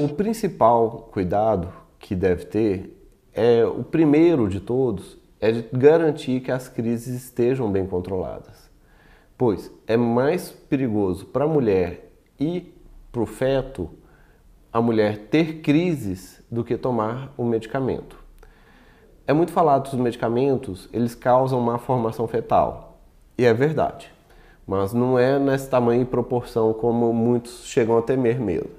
O principal cuidado que deve ter é o primeiro de todos é de garantir que as crises estejam bem controladas. Pois é mais perigoso para a mulher e para o feto a mulher ter crises do que tomar o medicamento. É muito falado que os medicamentos, eles causam má formação fetal. E é verdade. Mas não é nesse tamanho e proporção como muitos chegam a temer mesmo.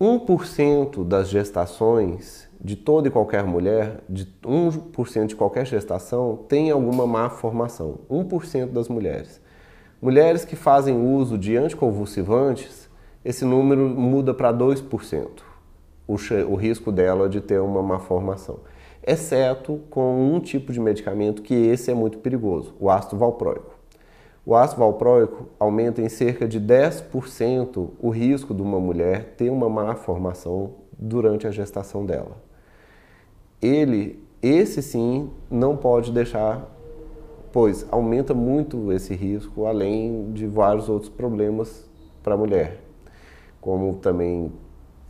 1% das gestações de toda e qualquer mulher, de 1% de qualquer gestação, tem alguma má formação. 1% das mulheres. Mulheres que fazem uso de anticonvulsivantes, esse número muda para 2%, o, o risco dela de ter uma má formação. Exceto com um tipo de medicamento que esse é muito perigoso, o ácido valproico. O ácido valproico aumenta em cerca de 10% o risco de uma mulher ter uma má formação durante a gestação dela. Ele, esse sim, não pode deixar, pois aumenta muito esse risco, além de vários outros problemas para a mulher, como também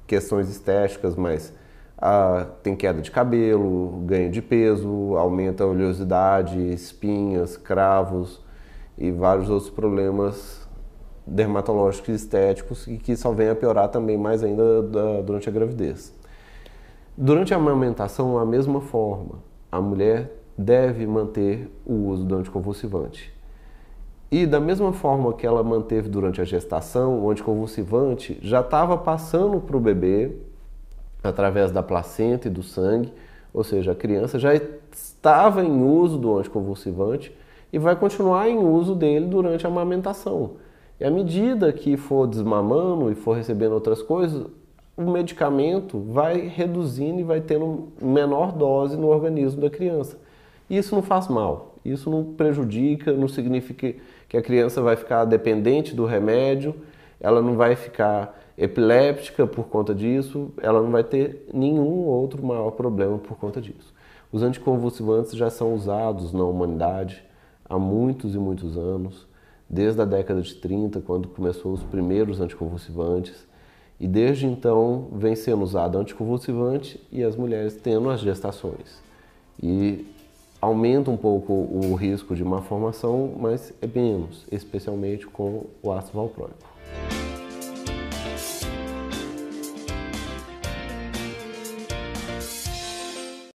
questões estéticas, mas ah, tem queda de cabelo, ganho de peso, aumenta a oleosidade, espinhas, cravos e vários outros problemas dermatológicos e estéticos e que só vem a piorar também mais ainda da, durante a gravidez. Durante a amamentação, a mesma forma, a mulher deve manter o uso do anticonvulsivante. E da mesma forma que ela manteve durante a gestação, o anticonvulsivante já estava passando para o bebê através da placenta e do sangue, ou seja, a criança já estava em uso do anticonvulsivante e vai continuar em uso dele durante a amamentação. E à medida que for desmamando e for recebendo outras coisas, o medicamento vai reduzindo e vai tendo menor dose no organismo da criança. E isso não faz mal, isso não prejudica, não significa que a criança vai ficar dependente do remédio, ela não vai ficar epiléptica por conta disso, ela não vai ter nenhum outro maior problema por conta disso. Os anticonvulsivantes já são usados na humanidade há muitos e muitos anos, desde a década de 30, quando começou os primeiros anticonvulsivantes, e desde então vem sendo usado anticonvulsivante e as mulheres tendo as gestações. E aumenta um pouco o risco de má formação, mas é menos, especialmente com o ácido valproico.